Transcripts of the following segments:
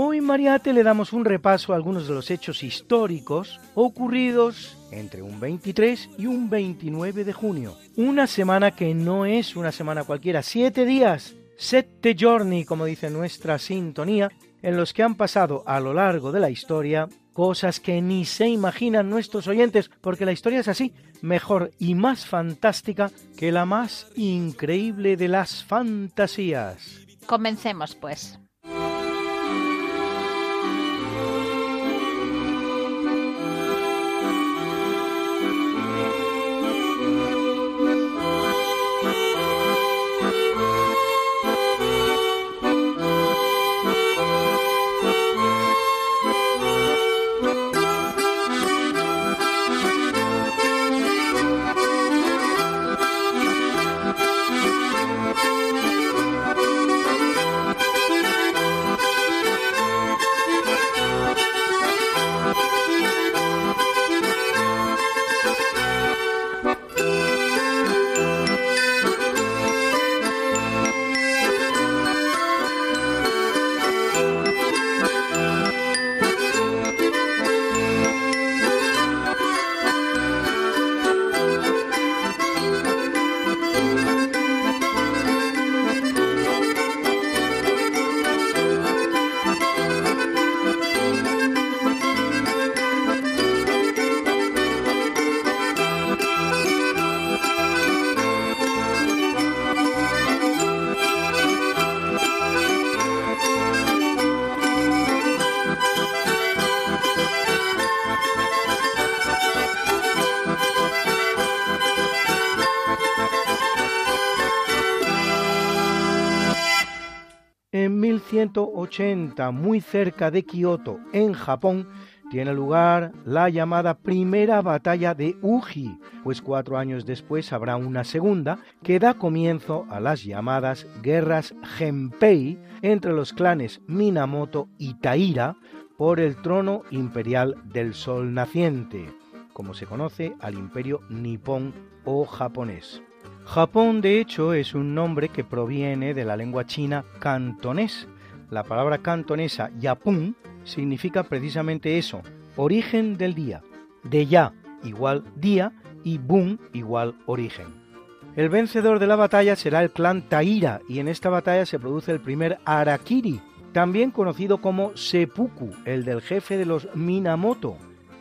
Hoy Mariate le damos un repaso a algunos de los hechos históricos ocurridos entre un 23 y un 29 de junio. Una semana que no es una semana cualquiera, siete días, sette giorni, como dice nuestra sintonía, en los que han pasado a lo largo de la historia cosas que ni se imaginan nuestros oyentes, porque la historia es así, mejor y más fantástica que la más increíble de las fantasías. Comencemos, pues. 1180, muy cerca de Kioto, en Japón, tiene lugar la llamada Primera Batalla de Uji, pues cuatro años después habrá una segunda que da comienzo a las llamadas guerras Genpei entre los clanes Minamoto y Taira por el trono imperial del Sol naciente, como se conoce al imperio nipón o japonés. Japón, de hecho, es un nombre que proviene de la lengua china cantonés. La palabra cantonesa yapun significa precisamente eso, origen del día. De ya igual día y bun igual origen. El vencedor de la batalla será el clan Taira y en esta batalla se produce el primer Arakiri, también conocido como Seppuku, el del jefe de los Minamoto,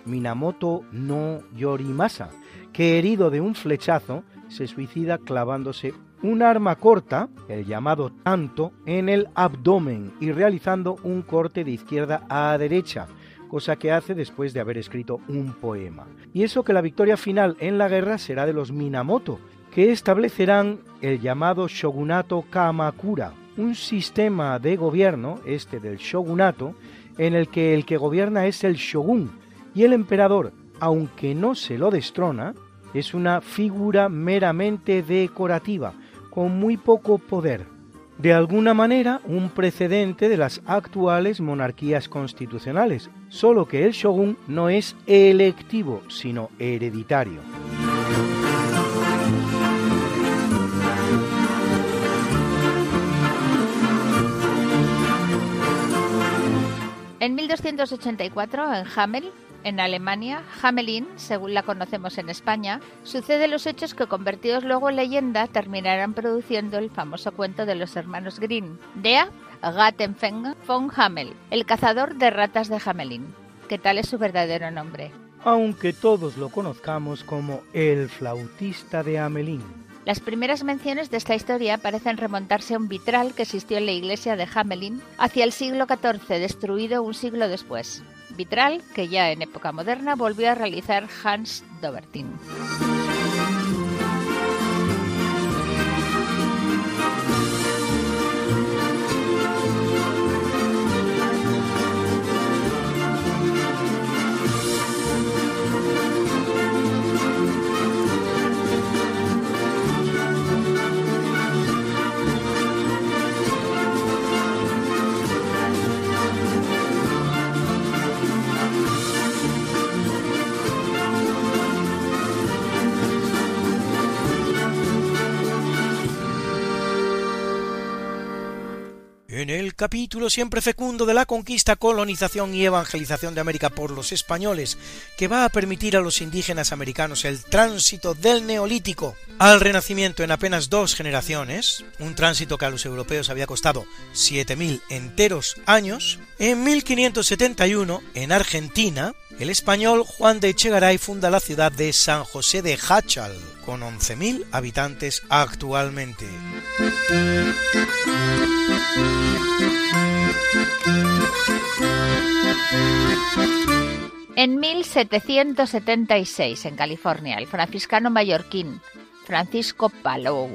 Minamoto no Yorimasa, que herido de un flechazo se suicida clavándose un arma corta, el llamado tanto, en el abdomen y realizando un corte de izquierda a derecha, cosa que hace después de haber escrito un poema. Y eso que la victoria final en la guerra será de los Minamoto, que establecerán el llamado shogunato Kamakura, un sistema de gobierno, este del shogunato, en el que el que gobierna es el shogun y el emperador, aunque no se lo destrona, es una figura meramente decorativa, con muy poco poder. De alguna manera, un precedente de las actuales monarquías constitucionales, solo que el shogun no es electivo, sino hereditario. En 1284, en Hamel, en Alemania, Hamelin, según la conocemos en España, sucede los hechos que convertidos luego en leyenda terminarán produciendo el famoso cuento de los hermanos Grimm, Der Rattenfänger von Hamel, el cazador de ratas de Hamelin, que tal es su verdadero nombre. aunque todos lo conozcamos como el flautista de Amelín. Las primeras menciones de esta historia parecen remontarse a un vitral que existió en la iglesia de Hamelin hacia el siglo XIV, destruido un siglo después. Vitral que ya en época moderna volvió a realizar Hans Dobertin. Capítulo siempre fecundo de la conquista, colonización y evangelización de América por los españoles, que va a permitir a los indígenas americanos el tránsito del neolítico al renacimiento en apenas dos generaciones, un tránsito que a los europeos había costado 7.000 enteros años, en 1571, en Argentina, el español Juan de Echegaray funda la ciudad de San José de Hachal, con 11.000 habitantes actualmente. En 1776, en California, el franciscano mallorquín Francisco Palou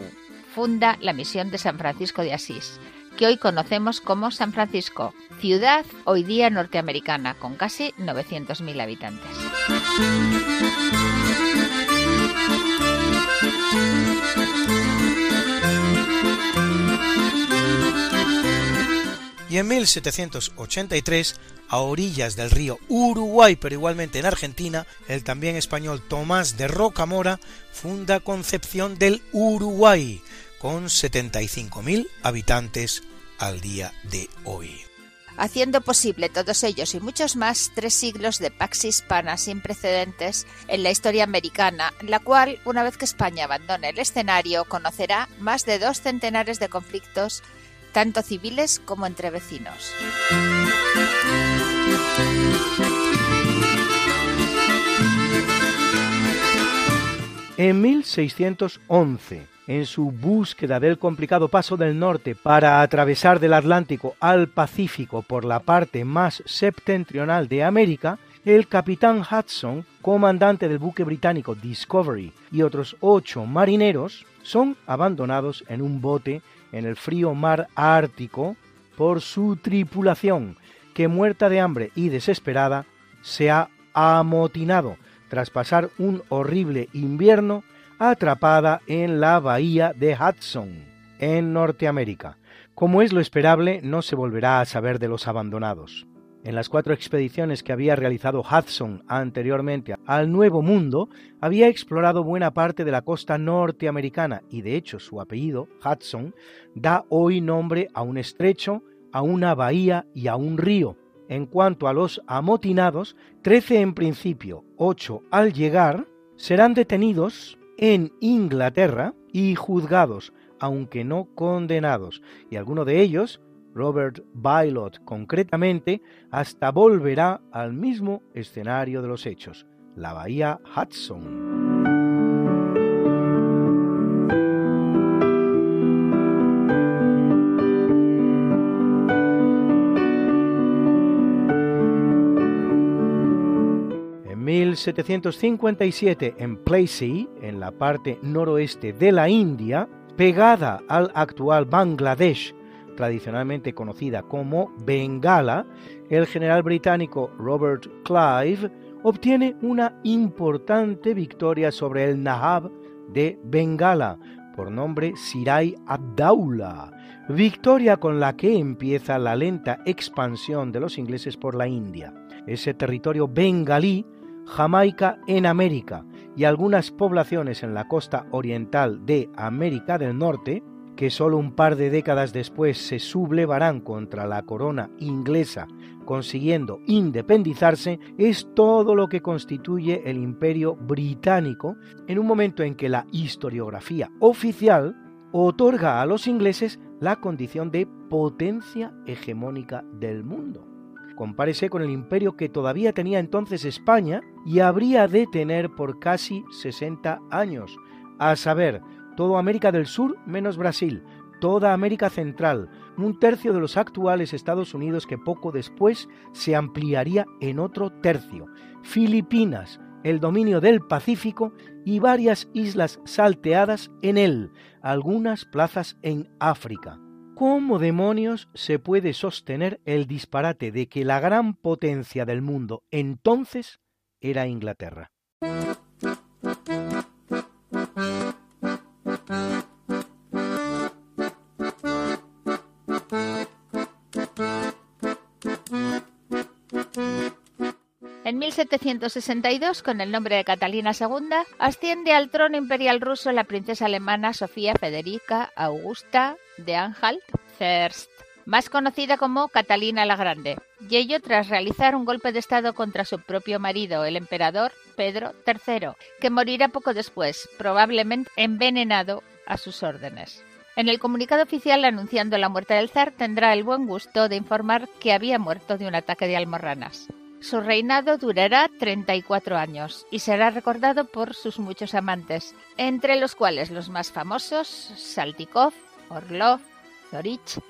funda la misión de San Francisco de Asís, que hoy conocemos como San Francisco, ciudad hoy día norteamericana con casi 900.000 habitantes. Y en 1783, a orillas del río Uruguay, pero igualmente en Argentina, el también español Tomás de Rocamora funda Concepción del Uruguay, con 75.000 habitantes al día de hoy. Haciendo posible todos ellos y muchos más tres siglos de pax hispana sin precedentes en la historia americana, la cual, una vez que España abandone el escenario, conocerá más de dos centenares de conflictos tanto civiles como entre vecinos. En 1611, en su búsqueda del complicado paso del norte para atravesar del Atlántico al Pacífico por la parte más septentrional de América, el capitán Hudson, comandante del buque británico Discovery y otros ocho marineros son abandonados en un bote en el frío mar Ártico por su tripulación, que muerta de hambre y desesperada se ha amotinado tras pasar un horrible invierno atrapada en la bahía de Hudson, en Norteamérica. Como es lo esperable, no se volverá a saber de los abandonados. En las cuatro expediciones que había realizado Hudson anteriormente al Nuevo Mundo, había explorado buena parte de la costa norteamericana y de hecho su apellido, Hudson, da hoy nombre a un estrecho, a una bahía y a un río. En cuanto a los amotinados, trece en principio, ocho al llegar, serán detenidos en Inglaterra y juzgados, aunque no condenados, y alguno de ellos Robert Bylot concretamente, hasta volverá al mismo escenario de los hechos, la bahía Hudson. En 1757, en Plassey, en la parte noroeste de la India, pegada al actual Bangladesh tradicionalmente conocida como Bengala, el general británico Robert Clive obtiene una importante victoria sobre el Nahab de Bengala, por nombre Sirai Abdaullah, victoria con la que empieza la lenta expansión de los ingleses por la India. Ese territorio bengalí, Jamaica en América y algunas poblaciones en la costa oriental de América del Norte, que solo un par de décadas después se sublevarán contra la corona inglesa, consiguiendo independizarse, es todo lo que constituye el imperio británico en un momento en que la historiografía oficial otorga a los ingleses la condición de potencia hegemónica del mundo. Compárese con el imperio que todavía tenía entonces España y habría de tener por casi 60 años, a saber, toda América del Sur menos Brasil, toda América Central, un tercio de los actuales Estados Unidos que poco después se ampliaría en otro tercio, Filipinas, el dominio del Pacífico y varias islas salteadas en él, algunas plazas en África. ¿Cómo demonios se puede sostener el disparate de que la gran potencia del mundo entonces era Inglaterra? En 1762, con el nombre de Catalina II, asciende al trono imperial ruso la princesa alemana Sofía Federica Augusta de Anhalt-Zerbst, más conocida como Catalina la Grande, y ello tras realizar un golpe de Estado contra su propio marido, el emperador Pedro III, que morirá poco después, probablemente envenenado a sus órdenes. En el comunicado oficial anunciando la muerte del zar tendrá el buen gusto de informar que había muerto de un ataque de almorranas. Su reinado durará 34 años y será recordado por sus muchos amantes, entre los cuales los más famosos Saltikov, Orlov, Zorich,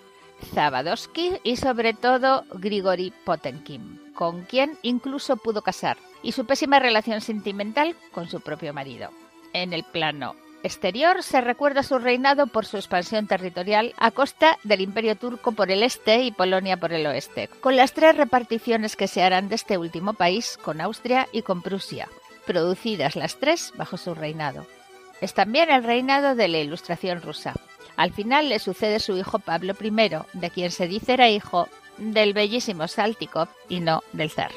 Zabadowski y sobre todo Grigori Potenkin, con quien incluso pudo casar, y su pésima relación sentimental con su propio marido. En el plano exterior se recuerda su reinado por su expansión territorial a costa del Imperio turco por el este y Polonia por el oeste, con las tres reparticiones que se harán de este último país con Austria y con Prusia, producidas las tres bajo su reinado. Es también el reinado de la Ilustración rusa. Al final le sucede su hijo Pablo I, de quien se dice era hijo del bellísimo Saltikov y no del zar.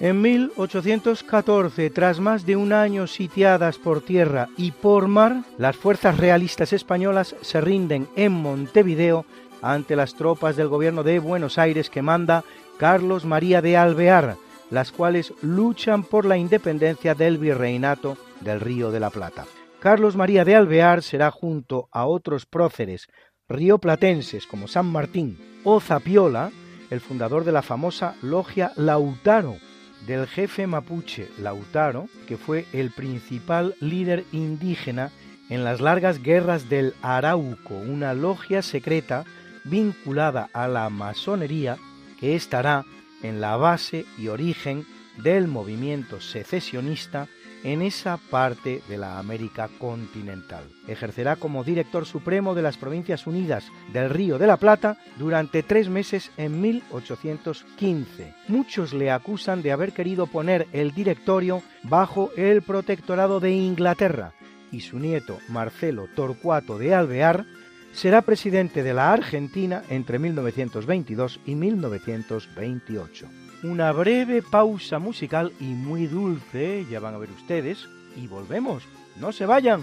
En 1814, tras más de un año sitiadas por tierra y por mar, las fuerzas realistas españolas se rinden en Montevideo ante las tropas del gobierno de Buenos Aires que manda Carlos María de Alvear, las cuales luchan por la independencia del virreinato del Río de la Plata. Carlos María de Alvear será junto a otros próceres rioplatenses como San Martín o Zapiola, el fundador de la famosa logia Lautaro, del jefe mapuche Lautaro, que fue el principal líder indígena en las largas guerras del Arauco, una logia secreta vinculada a la masonería que estará en la base y origen del movimiento secesionista en esa parte de la América continental. Ejercerá como director supremo de las Provincias Unidas del Río de la Plata durante tres meses en 1815. Muchos le acusan de haber querido poner el directorio bajo el protectorado de Inglaterra y su nieto Marcelo Torcuato de Alvear será presidente de la Argentina entre 1922 y 1928 una breve pausa musical y muy dulce, ya van a ver ustedes, y volvemos. No se vayan.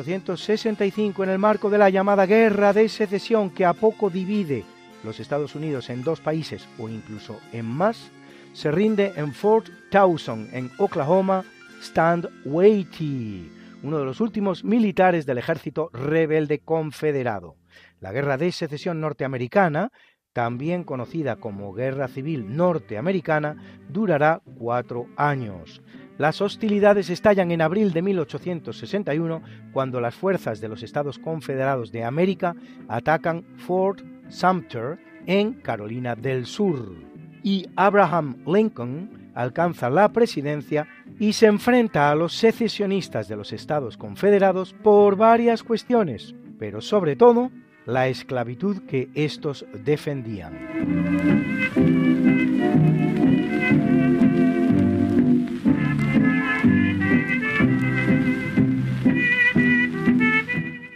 1865, en el marco de la llamada Guerra de Secesión que a poco divide los Estados Unidos en dos países o incluso en más, se rinde en Fort Towson, en Oklahoma, Stand Waity, uno de los últimos militares del ejército rebelde confederado. La Guerra de Secesión norteamericana, también conocida como Guerra Civil Norteamericana, durará cuatro años. Las hostilidades estallan en abril de 1861 cuando las fuerzas de los Estados Confederados de América atacan Fort Sumter en Carolina del Sur. Y Abraham Lincoln alcanza la presidencia y se enfrenta a los secesionistas de los Estados Confederados por varias cuestiones, pero sobre todo la esclavitud que estos defendían.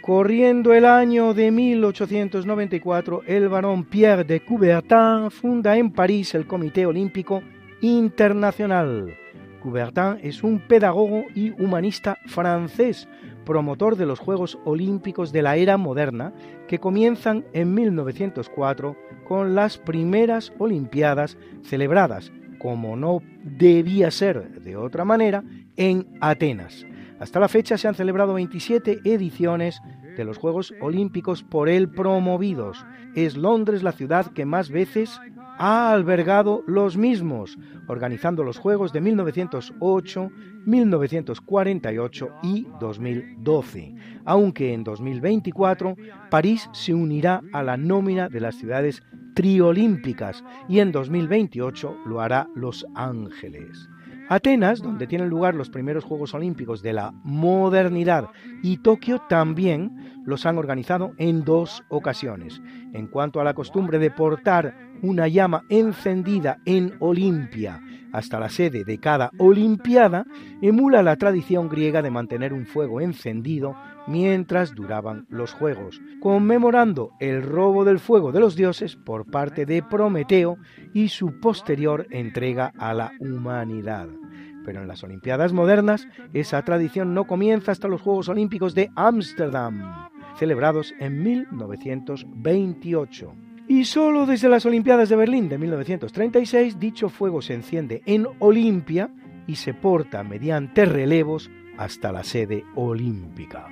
Corriendo el año de 1894, el barón Pierre de Coubertin funda en París el Comité Olímpico Internacional. Coubertin es un pedagogo y humanista francés, promotor de los Juegos Olímpicos de la era moderna, que comienzan en 1904 con las primeras Olimpiadas celebradas, como no debía ser de otra manera, en Atenas. Hasta la fecha se han celebrado 27 ediciones de los Juegos Olímpicos por él promovidos. Es Londres la ciudad que más veces ha albergado los mismos, organizando los Juegos de 1908, 1948 y 2012, aunque en 2024 París se unirá a la nómina de las ciudades triolímpicas y en 2028 lo hará Los Ángeles. Atenas, donde tienen lugar los primeros Juegos Olímpicos de la modernidad, y Tokio también los han organizado en dos ocasiones. En cuanto a la costumbre de portar una llama encendida en Olimpia hasta la sede de cada Olimpiada, emula la tradición griega de mantener un fuego encendido mientras duraban los Juegos, conmemorando el robo del fuego de los dioses por parte de Prometeo y su posterior entrega a la humanidad. Pero en las Olimpiadas modernas esa tradición no comienza hasta los Juegos Olímpicos de Ámsterdam, celebrados en 1928. Y solo desde las Olimpiadas de Berlín de 1936 dicho fuego se enciende en Olimpia y se porta mediante relevos hasta la sede olímpica.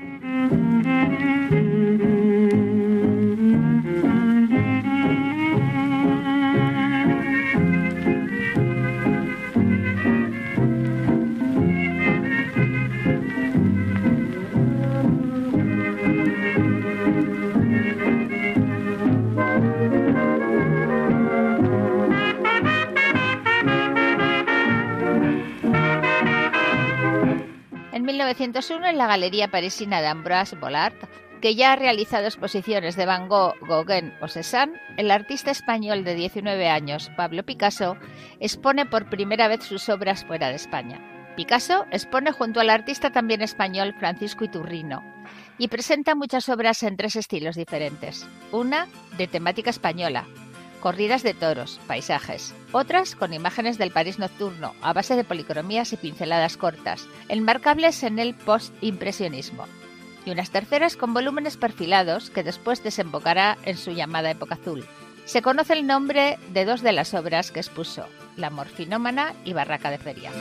1901, en la Galería Parisina de Ambroise Vollard, que ya ha realizado exposiciones de Van Gogh, Gauguin o Cézanne, el artista español de 19 años, Pablo Picasso, expone por primera vez sus obras fuera de España. Picasso expone junto al artista también español Francisco Iturrino y presenta muchas obras en tres estilos diferentes. Una de temática española, corridas de toros, paisajes. Otras con imágenes del París nocturno, a base de policromías y pinceladas cortas, enmarcables en el post-impresionismo. Y unas terceras con volúmenes perfilados que después desembocará en su llamada época azul. Se conoce el nombre de dos de las obras que expuso, La morfinómana y Barraca de Feria.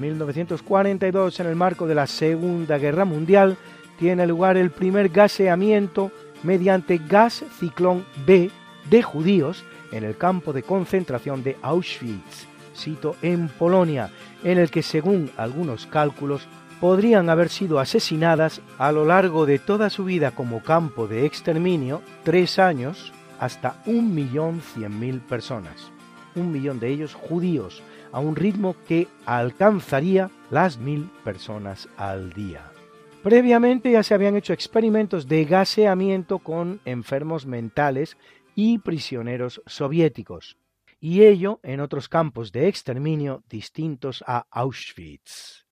En 1942, en el marco de la Segunda Guerra Mundial, tiene lugar el primer gaseamiento mediante gas ciclón B de judíos en el campo de concentración de Auschwitz, sito en Polonia, en el que según algunos cálculos podrían haber sido asesinadas a lo largo de toda su vida como campo de exterminio, tres años, hasta un millón cien mil personas. Un millón de ellos judíos, a un ritmo que alcanzaría las mil personas al día. Previamente ya se habían hecho experimentos de gaseamiento con enfermos mentales y prisioneros soviéticos, y ello en otros campos de exterminio distintos a Auschwitz.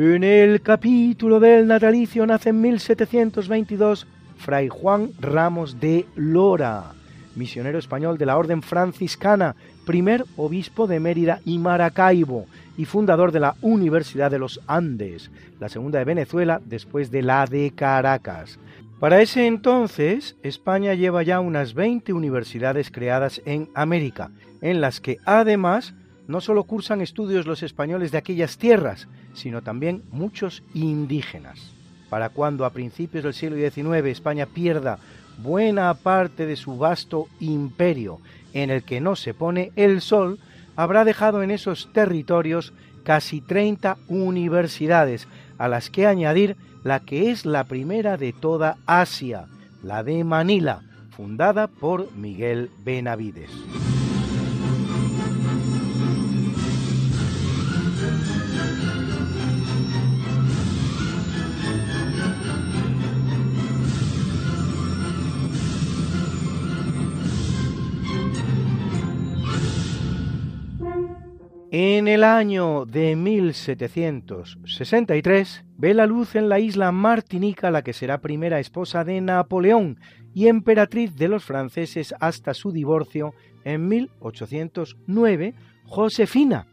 En el capítulo del natalicio nace en 1722 Fray Juan Ramos de Lora, misionero español de la Orden Franciscana, primer obispo de Mérida y Maracaibo y fundador de la Universidad de los Andes, la segunda de Venezuela después de la de Caracas. Para ese entonces, España lleva ya unas 20 universidades creadas en América, en las que además no solo cursan estudios los españoles de aquellas tierras, sino también muchos indígenas. Para cuando a principios del siglo XIX España pierda buena parte de su vasto imperio en el que no se pone el sol, habrá dejado en esos territorios casi 30 universidades, a las que añadir la que es la primera de toda Asia, la de Manila, fundada por Miguel Benavides. En el año de 1763 ve la luz en la isla Martinica la que será primera esposa de Napoleón y emperatriz de los franceses hasta su divorcio en 1809, Josefina,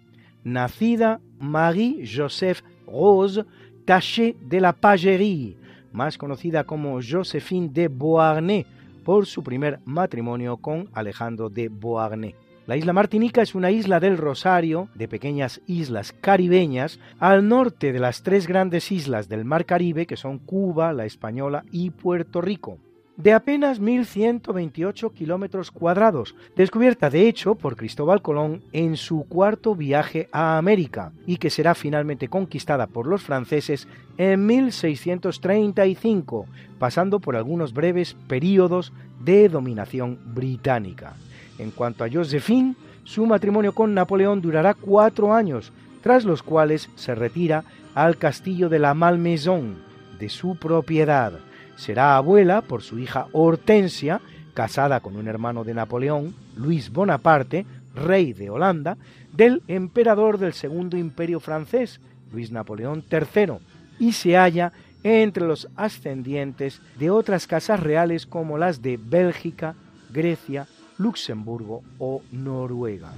nacida Marie-Joseph Rose Taché de la Pagerie, más conocida como Josephine de Beauharnais por su primer matrimonio con Alejandro de Beauharnais. La isla Martinica es una isla del Rosario, de pequeñas islas caribeñas, al norte de las tres grandes islas del Mar Caribe, que son Cuba, la Española y Puerto Rico de apenas 1.128 kilómetros cuadrados, descubierta de hecho por Cristóbal Colón en su cuarto viaje a América y que será finalmente conquistada por los franceses en 1635, pasando por algunos breves períodos de dominación británica. En cuanto a Josephine, su matrimonio con Napoleón durará cuatro años, tras los cuales se retira al castillo de la Malmaison, de su propiedad. Será abuela por su hija Hortensia, casada con un hermano de Napoleón, Luis Bonaparte, rey de Holanda, del emperador del Segundo Imperio francés, Luis Napoleón III, y se halla entre los ascendientes de otras casas reales como las de Bélgica, Grecia, Luxemburgo o Noruega.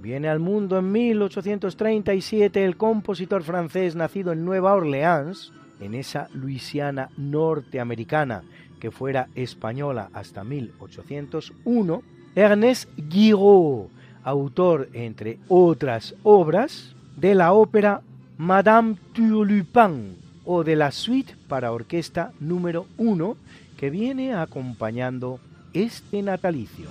Viene al mundo en 1837 el compositor francés nacido en Nueva Orleans, en esa Luisiana norteamericana que fuera española hasta 1801, Ernest Guiraud, autor, entre otras obras, de la ópera Madame Turlupin o de la suite para orquesta número 1 que viene acompañando este natalicio.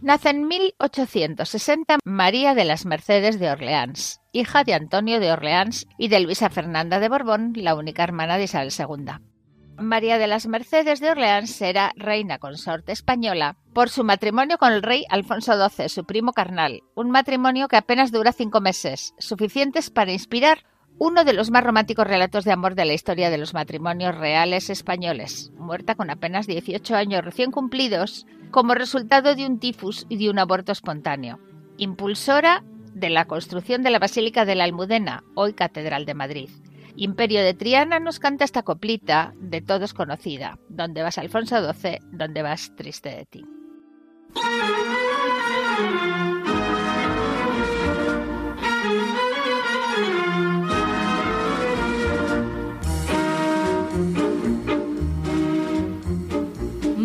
Nace en 1860 María de las Mercedes de Orleans, hija de Antonio de Orleans y de Luisa Fernanda de Borbón, la única hermana de Isabel II. María de las Mercedes de Orleans era reina consorte española por su matrimonio con el rey Alfonso XII, su primo carnal, un matrimonio que apenas dura cinco meses, suficientes para inspirar uno de los más románticos relatos de amor de la historia de los matrimonios reales españoles, muerta con apenas 18 años recién cumplidos como resultado de un tifus y de un aborto espontáneo. Impulsora de la construcción de la Basílica de la Almudena, hoy Catedral de Madrid. Imperio de Triana nos canta esta coplita de todos conocida, donde vas Alfonso XII, donde vas triste de ti.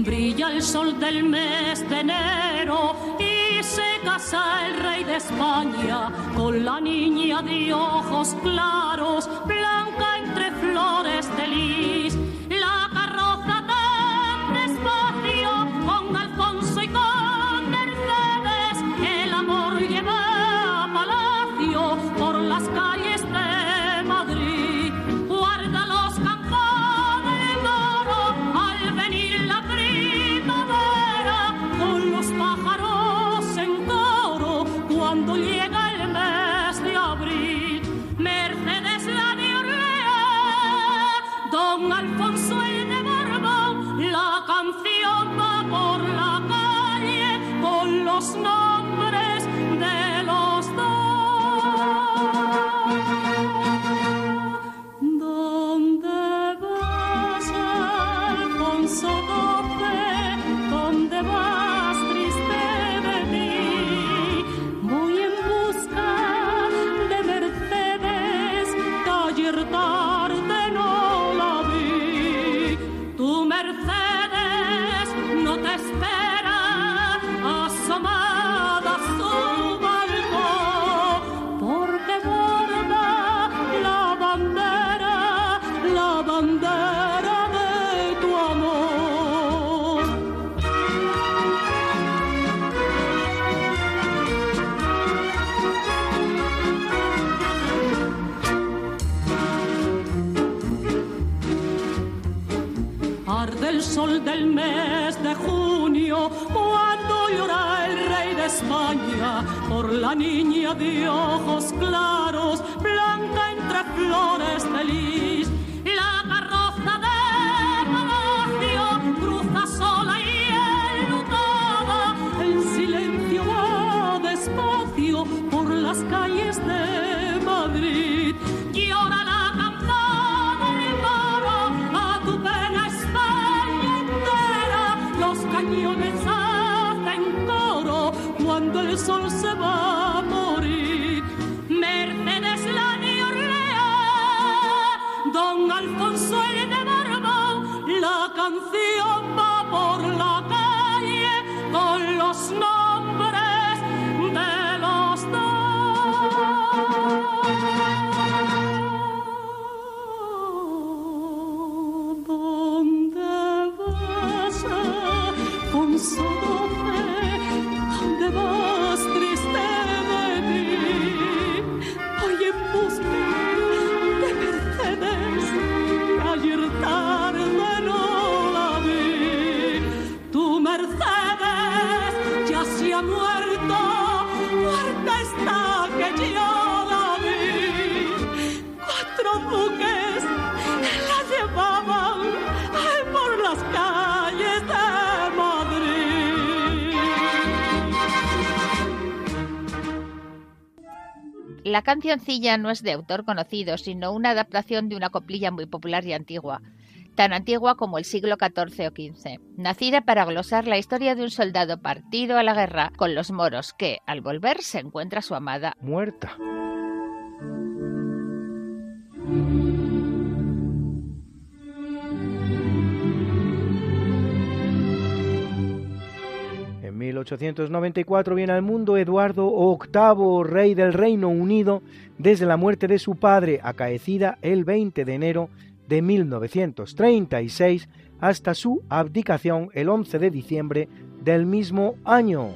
Brilla el sol del mes de enero España con la niña de ojos claros flores de. Por la calle con los nombres canción va por la calle con los nombres La cancioncilla no es de autor conocido, sino una adaptación de una coplilla muy popular y antigua, tan antigua como el siglo XIV o XV, nacida para glosar la historia de un soldado partido a la guerra con los moros que, al volver, se encuentra a su amada muerta. 1894 viene al mundo Eduardo VIII, rey del Reino Unido, desde la muerte de su padre, acaecida el 20 de enero de 1936, hasta su abdicación el 11 de diciembre del mismo año.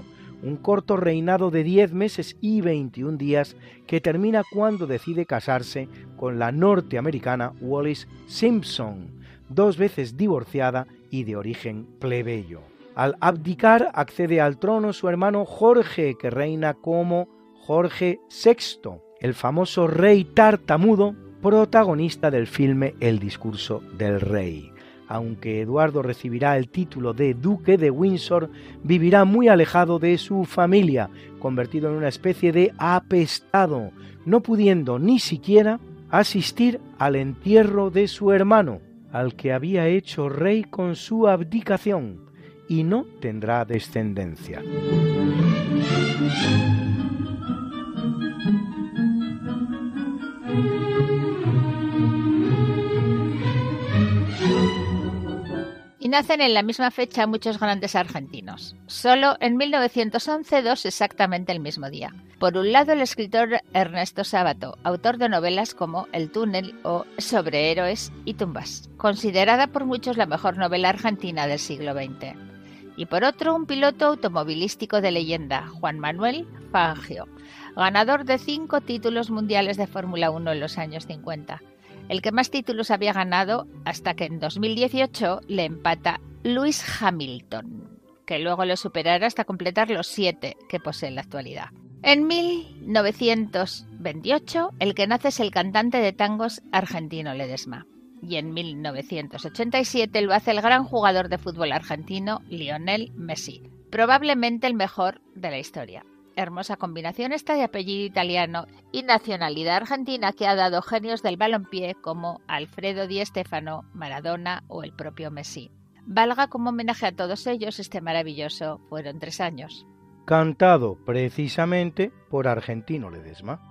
Un corto reinado de 10 meses y 21 días que termina cuando decide casarse con la norteamericana Wallis Simpson, dos veces divorciada y de origen plebeyo. Al abdicar accede al trono su hermano Jorge, que reina como Jorge VI, el famoso rey tartamudo, protagonista del filme El discurso del rey. Aunque Eduardo recibirá el título de duque de Windsor, vivirá muy alejado de su familia, convertido en una especie de apestado, no pudiendo ni siquiera asistir al entierro de su hermano, al que había hecho rey con su abdicación, y no tendrá descendencia. Y nacen en la misma fecha muchos grandes argentinos. Solo en 1911 dos exactamente el mismo día. Por un lado el escritor Ernesto Sábato, autor de novelas como El túnel o Sobre héroes y tumbas, considerada por muchos la mejor novela argentina del siglo XX. Y por otro un piloto automovilístico de leyenda, Juan Manuel Fangio, ganador de cinco títulos mundiales de Fórmula 1 en los años 50 el que más títulos había ganado hasta que en 2018 le empata Lewis Hamilton, que luego le superará hasta completar los siete que posee en la actualidad. En 1928, el que nace es el cantante de tangos argentino Ledesma y en 1987 lo hace el gran jugador de fútbol argentino Lionel Messi, probablemente el mejor de la historia. Hermosa combinación esta de apellido italiano y nacionalidad argentina que ha dado genios del balompié como Alfredo Di Stéfano, Maradona o el propio Messi. Valga como homenaje a todos ellos este maravilloso Fueron tres años. Cantado precisamente por Argentino Ledesma.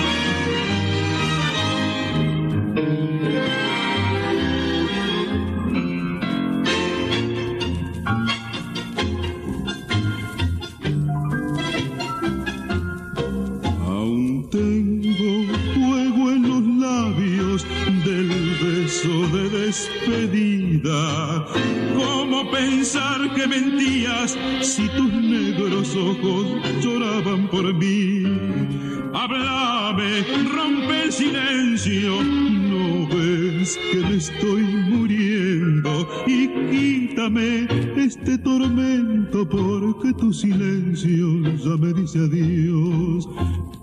que mentías si tus negros ojos lloraban por mí. Háblame, rompe el silencio, no ves que me estoy muriendo y quítame este tormento porque tu silencio ya me dice adiós.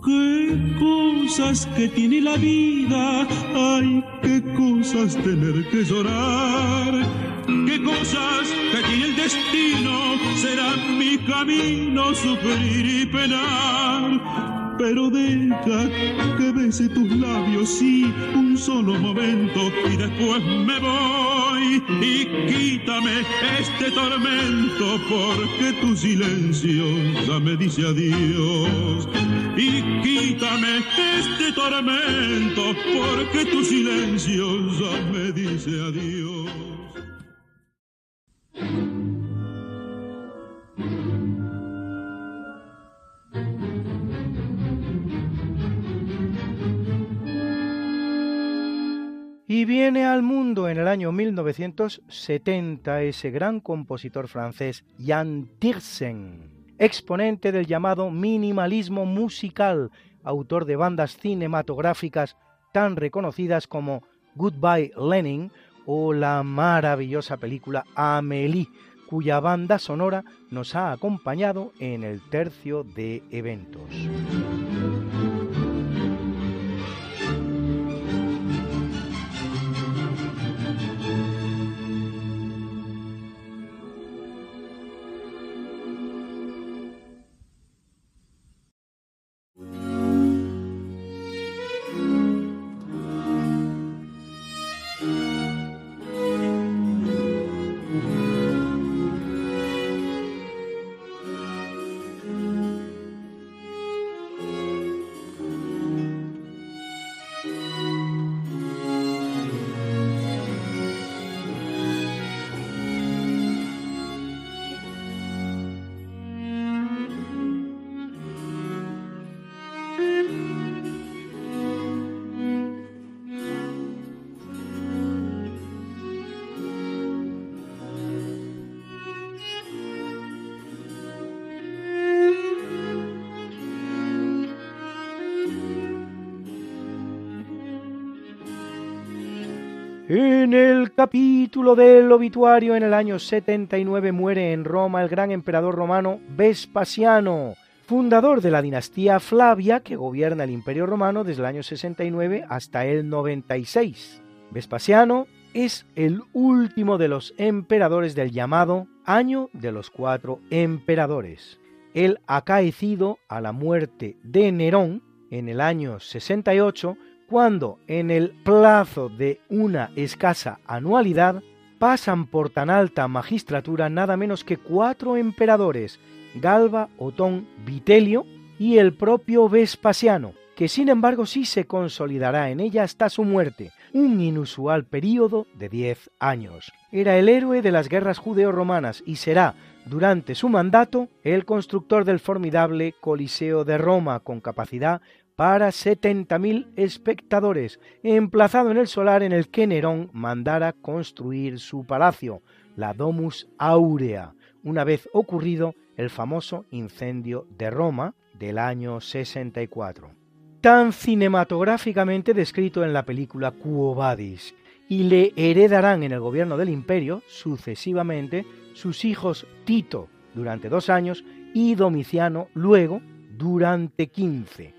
Qué cosas que tiene la vida, ay, qué cosas tener que llorar qué cosas que tiene el destino será mi camino sufrir y penar. Pero deja que bese tus labios, sí, un solo momento y después me voy. Y quítame este tormento porque tu silencio ya me dice adiós y quítame este tormento, porque tu silencio ya me dice adiós. Y viene al mundo en el año 1970 ese gran compositor francés Jan Tiersen, exponente del llamado minimalismo musical, autor de bandas cinematográficas tan reconocidas como Goodbye Lenin o la maravillosa película Amélie, cuya banda sonora nos ha acompañado en el tercio de eventos. En el capítulo del obituario, en el año 79 muere en Roma el gran emperador romano Vespasiano, fundador de la dinastía Flavia que gobierna el Imperio Romano desde el año 69 hasta el 96. Vespasiano es el último de los emperadores del llamado Año de los Cuatro Emperadores, el acaecido a la muerte de Nerón en el año 68 cuando en el plazo de una escasa anualidad pasan por tan alta magistratura nada menos que cuatro emperadores, Galba, Otón, Vitelio y el propio Vespasiano, que sin embargo sí se consolidará en ella hasta su muerte, un inusual período de diez años. Era el héroe de las guerras judeo-romanas y será, durante su mandato, el constructor del formidable Coliseo de Roma, con capacidad para 70.000 espectadores, emplazado en el solar en el que Nerón mandara construir su palacio, la Domus Aurea, una vez ocurrido el famoso incendio de Roma del año 64. Tan cinematográficamente descrito en la película Quo Vadis, y le heredarán en el gobierno del imperio sucesivamente sus hijos Tito durante dos años y Domiciano luego durante quince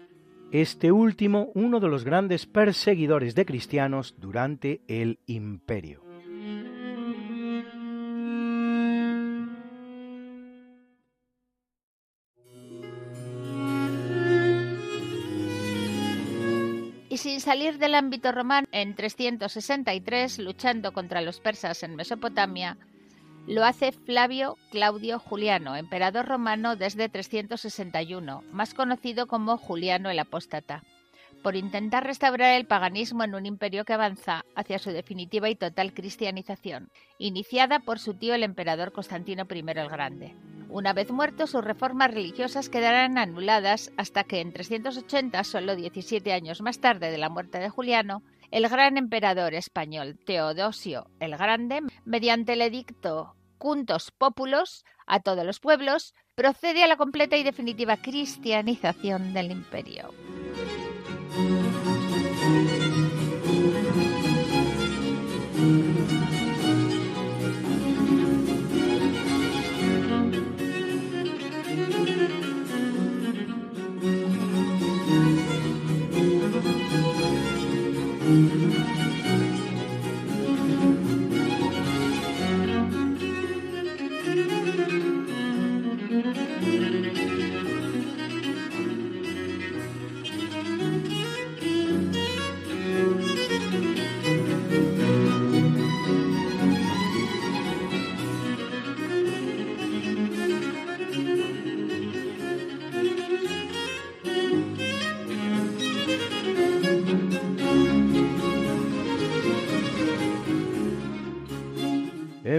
este último uno de los grandes perseguidores de cristianos durante el imperio. Y sin salir del ámbito romano, en 363, luchando contra los persas en Mesopotamia, lo hace Flavio Claudio Juliano, emperador romano desde 361, más conocido como Juliano el Apóstata, por intentar restaurar el paganismo en un imperio que avanza hacia su definitiva y total cristianización, iniciada por su tío el emperador Constantino I el Grande. Una vez muerto, sus reformas religiosas quedarán anuladas hasta que en 380, solo 17 años más tarde de la muerte de Juliano, el gran emperador español Teodosio el Grande, mediante el edicto Juntos Populos a todos los pueblos, procede a la completa y definitiva cristianización del imperio.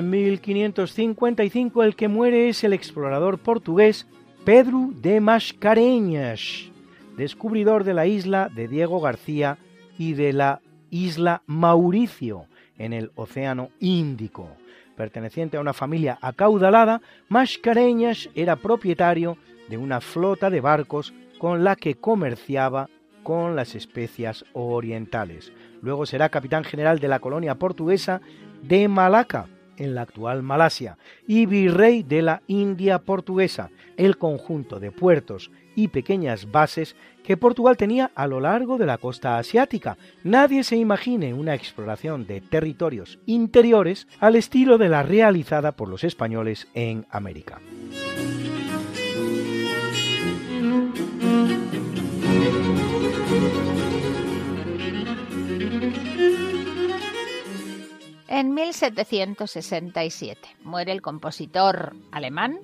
En 1555 el que muere es el explorador portugués Pedro de Mascareñas, descubridor de la isla de Diego García y de la isla Mauricio en el Océano Índico. Perteneciente a una familia acaudalada, Mascareñas era propietario de una flota de barcos con la que comerciaba con las especias orientales. Luego será capitán general de la colonia portuguesa de Malaca, en la actual Malasia, y virrey de la India portuguesa, el conjunto de puertos y pequeñas bases que Portugal tenía a lo largo de la costa asiática. Nadie se imagine una exploración de territorios interiores al estilo de la realizada por los españoles en América. En 1767 muere el compositor alemán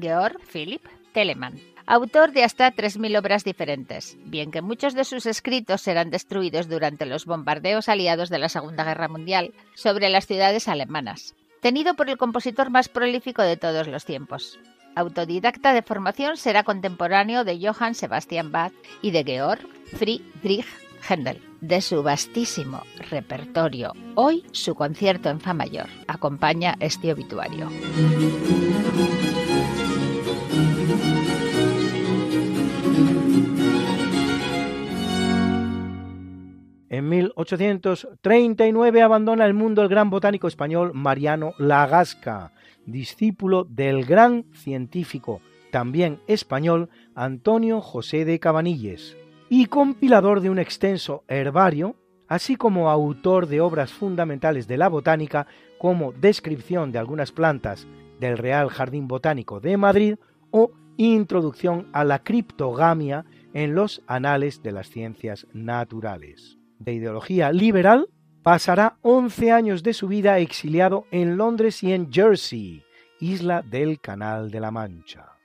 Georg Philipp Telemann, autor de hasta 3.000 obras diferentes, bien que muchos de sus escritos serán destruidos durante los bombardeos aliados de la Segunda Guerra Mundial sobre las ciudades alemanas, tenido por el compositor más prolífico de todos los tiempos. Autodidacta de formación, será contemporáneo de Johann Sebastian Bach y de Georg Friedrich Händel. De su vastísimo repertorio, hoy su concierto en Fa mayor. Acompaña este obituario. En 1839 abandona el mundo el gran botánico español Mariano Lagasca, discípulo del gran científico, también español, Antonio José de Cabanilles, y compilador de un extenso herbario, así como autor de obras fundamentales de la botánica como descripción de algunas plantas del Real Jardín Botánico de Madrid o introducción a la criptogamia en los anales de las ciencias naturales. De ideología liberal, pasará 11 años de su vida exiliado en Londres y en Jersey, isla del Canal de la Mancha.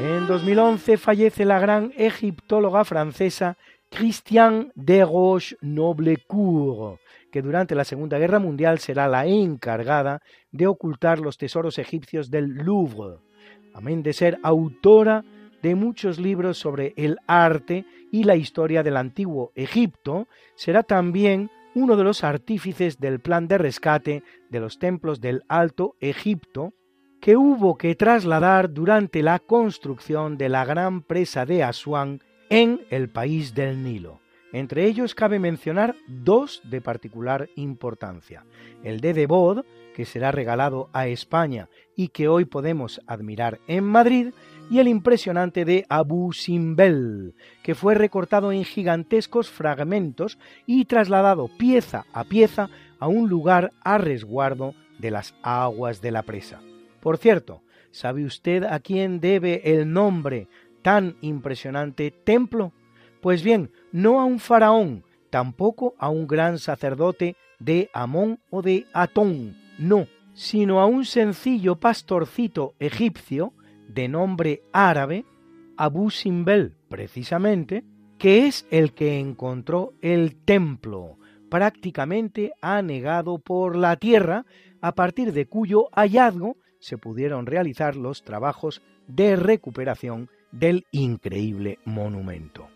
En 2011 fallece la gran egiptóloga francesa Christiane de Roche-Noblecourt, que durante la Segunda Guerra Mundial será la encargada de ocultar los tesoros egipcios del Louvre, amén de ser autora de muchos libros sobre el arte y la historia del antiguo Egipto, será también uno de los artífices del plan de rescate de los templos del Alto Egipto, que hubo que trasladar durante la construcción de la gran presa de Asuán en el país del Nilo. Entre ellos cabe mencionar dos de particular importancia. El de Debod, que será regalado a España y que hoy podemos admirar en Madrid, y el impresionante de Abu Simbel, que fue recortado en gigantescos fragmentos y trasladado pieza a pieza a un lugar a resguardo de las aguas de la presa. Por cierto, ¿sabe usted a quién debe el nombre tan impresionante templo? Pues bien, no a un faraón, tampoco a un gran sacerdote de Amón o de Atón, no, sino a un sencillo pastorcito egipcio de nombre árabe, Abu Simbel precisamente, que es el que encontró el templo, prácticamente anegado por la tierra, a partir de cuyo hallazgo se pudieron realizar los trabajos de recuperación del increíble monumento.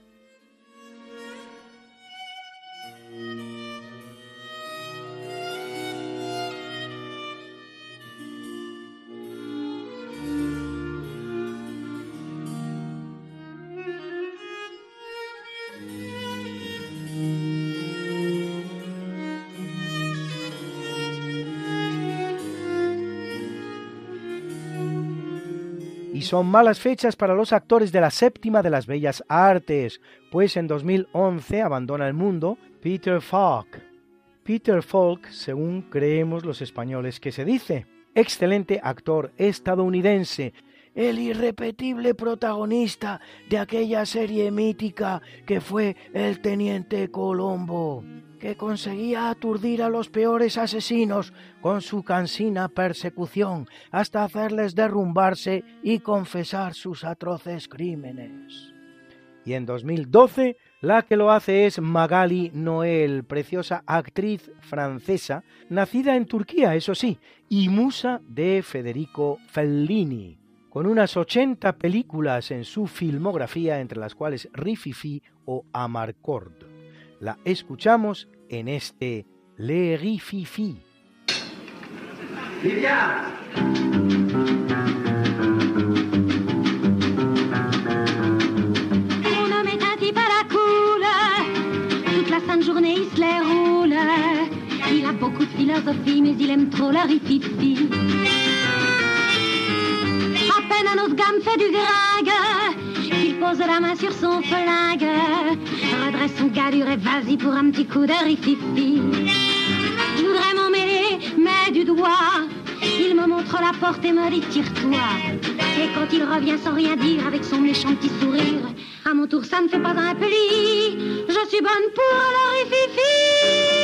Son malas fechas para los actores de la séptima de las bellas artes, pues en 2011 abandona el mundo Peter Falk. Peter Falk, según creemos los españoles que se dice, excelente actor estadounidense, el irrepetible protagonista de aquella serie mítica que fue el Teniente Colombo que conseguía aturdir a los peores asesinos con su cansina persecución hasta hacerles derrumbarse y confesar sus atroces crímenes. Y en 2012 la que lo hace es Magali Noel, preciosa actriz francesa, nacida en Turquía, eso sí, y musa de Federico Fellini, con unas 80 películas en su filmografía, entre las cuales Rififi o Amarcord. La escuchamos en este Le Rififi. Livia Mon homme est un type à la coule, toute la sainte journée il se les roule. Il a beaucoup de philosophie, mais il aime trop la rififi. À peine un autre gamme fait du gringue pose la main sur son flingue, redresse son galure et vas-y pour un petit coup de rififi. Je voudrais m'en mêler, mais du doigt, il me montre la porte et me dit tire-toi. Et quand il revient sans rien dire avec son méchant petit sourire, à mon tour ça ne fait pas un pli, je suis bonne pour le rififi.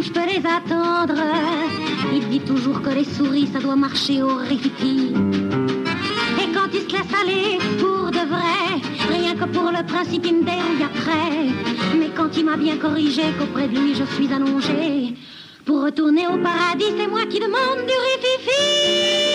Je peux les attendre. Il dit toujours que les souris, ça doit marcher au répit. Et quand il se laisse aller pour de vrai, rien que pour le principe, il me dérouille après. Mais quand il m'a bien corrigé, qu'auprès de lui je suis allongée, pour retourner au paradis, c'est moi qui demande du rififi.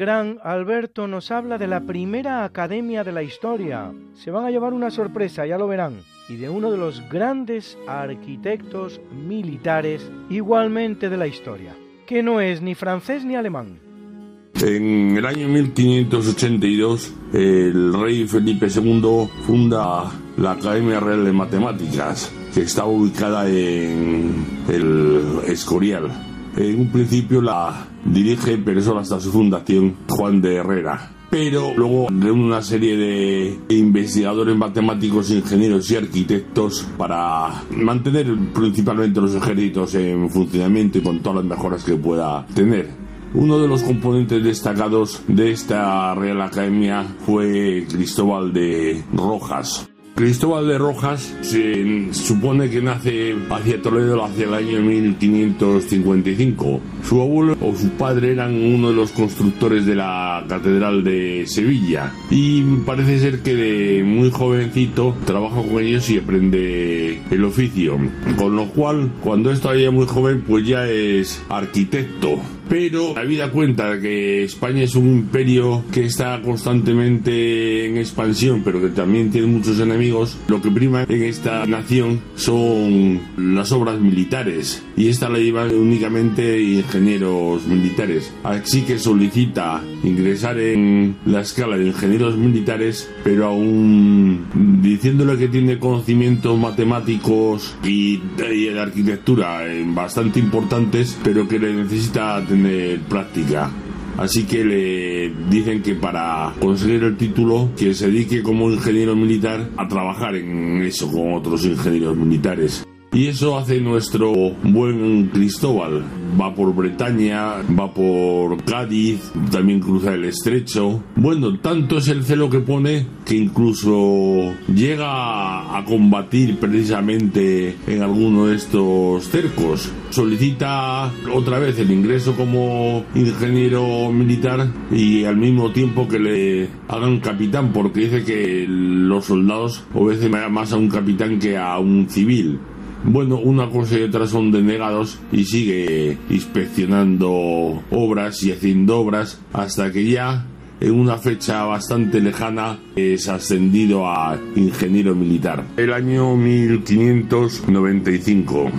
Gran Alberto nos habla de la primera academia de la historia. Se van a llevar una sorpresa, ya lo verán. Y de uno de los grandes arquitectos militares igualmente de la historia, que no es ni francés ni alemán. En el año 1582, el rey Felipe II funda la Academia Real de Matemáticas, que está ubicada en el Escorial. En un principio la dirige, pero solo hasta su fundación, Juan de Herrera. Pero luego reúne una serie de investigadores matemáticos, ingenieros y arquitectos para mantener principalmente los ejércitos en funcionamiento y con todas las mejoras que pueda tener. Uno de los componentes destacados de esta Real Academia fue Cristóbal de Rojas. Cristóbal de Rojas se supone que nace hacia Toledo hacia el año 1555. Su abuelo o su padre eran uno de los constructores de la Catedral de Sevilla y parece ser que de muy jovencito trabaja con ellos y aprende el oficio. Con lo cual, cuando es todavía muy joven, pues ya es arquitecto. Pero la vida cuenta que España es un imperio que está constantemente en expansión, pero que también tiene muchos enemigos. Lo que prima en esta nación son las obras militares y esta la llevan únicamente ingenieros militares. Así que solicita ingresar en la escala de ingenieros militares, pero aún diciéndole que tiene conocimientos matemáticos y, y de arquitectura eh, bastante importantes, pero que le necesita tener práctica. Así que le dicen que para conseguir el título que se dedique como ingeniero militar a trabajar en eso con otros ingenieros militares. Y eso hace nuestro buen Cristóbal. Va por Bretaña, va por Cádiz, también cruza el estrecho. Bueno, tanto es el celo que pone que incluso llega a combatir precisamente en alguno de estos cercos. Solicita otra vez el ingreso como ingeniero militar y al mismo tiempo que le hagan capitán porque dice que los soldados obedecen más a un capitán que a un civil. Bueno, una cosa y otra son denegados y sigue inspeccionando obras y haciendo obras hasta que ya en una fecha bastante lejana es ascendido a ingeniero militar. El año 1595.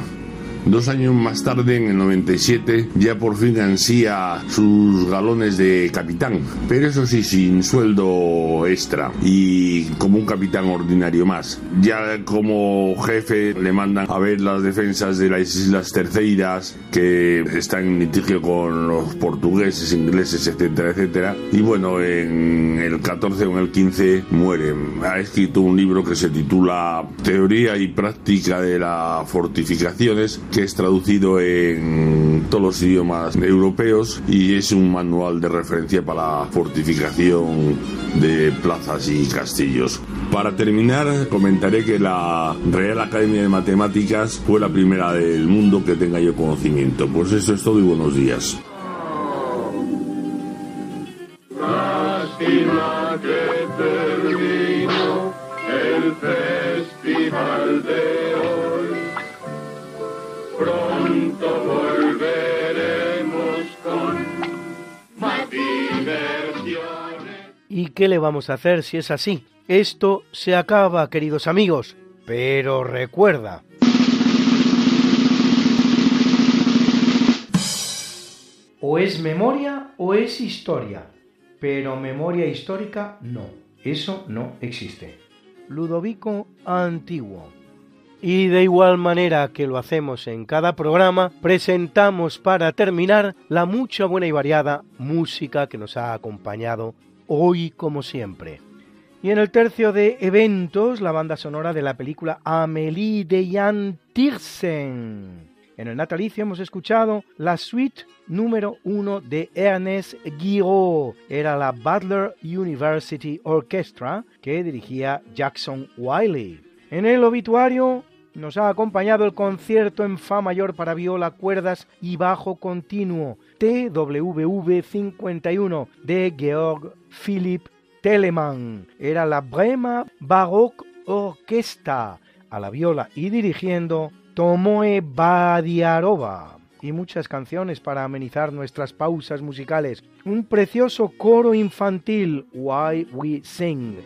Dos años más tarde, en el 97, ya por fin ansía sus galones de capitán, pero eso sí, sin sueldo extra y como un capitán ordinario más. Ya como jefe le mandan a ver las defensas de las Islas Terceiras, que están en litigio con los portugueses, ingleses, etcétera, etcétera. Y bueno, en el 14 o en el 15 muere. Ha escrito un libro que se titula Teoría y práctica de las fortificaciones, que es traducido en todos los idiomas europeos y es un manual de referencia para fortificación de plazas y castillos. Para terminar, comentaré que la Real Academia de Matemáticas fue la primera del mundo que tenga yo conocimiento. Pues eso es todo y buenos días. Qué le vamos a hacer si es así? Esto se acaba, queridos amigos. Pero recuerda, o es memoria o es historia, pero memoria histórica no, eso no existe. Ludovico Antiguo. Y de igual manera que lo hacemos en cada programa, presentamos para terminar la mucha buena y variada música que nos ha acompañado hoy como siempre. Y en el tercio de eventos, la banda sonora de la película Amélie de Jan Tiersen. En el natalicio hemos escuchado la suite número uno de Ernest Guiraud. Era la Butler University Orchestra que dirigía Jackson Wiley. En el obituario nos ha acompañado el concierto en Fa mayor para viola, cuerdas y bajo continuo TWV 51 de Georg Philipp Telemann. Era la Brema Baroque Orquesta a la viola y dirigiendo Tomoe Badiarova. Y muchas canciones para amenizar nuestras pausas musicales. Un precioso coro infantil, Why We Sing,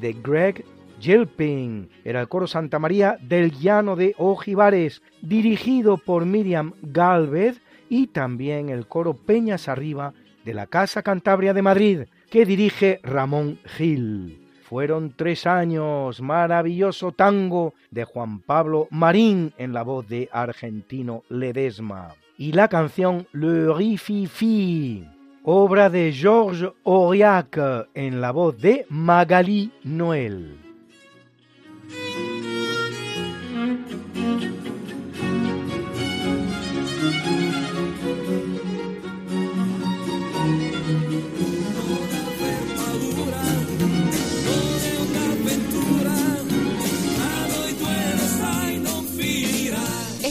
de Greg Gilpin. Era el coro Santa María del Llano de Ojivares, dirigido por Miriam Galvez, y también el coro Peñas Arriba de la Casa Cantabria de Madrid, que dirige Ramón Gil. Fueron tres años, maravilloso tango de Juan Pablo Marín en la voz de Argentino Ledesma. Y la canción Le Rififi, obra de Georges Auriac en la voz de Magali Noël.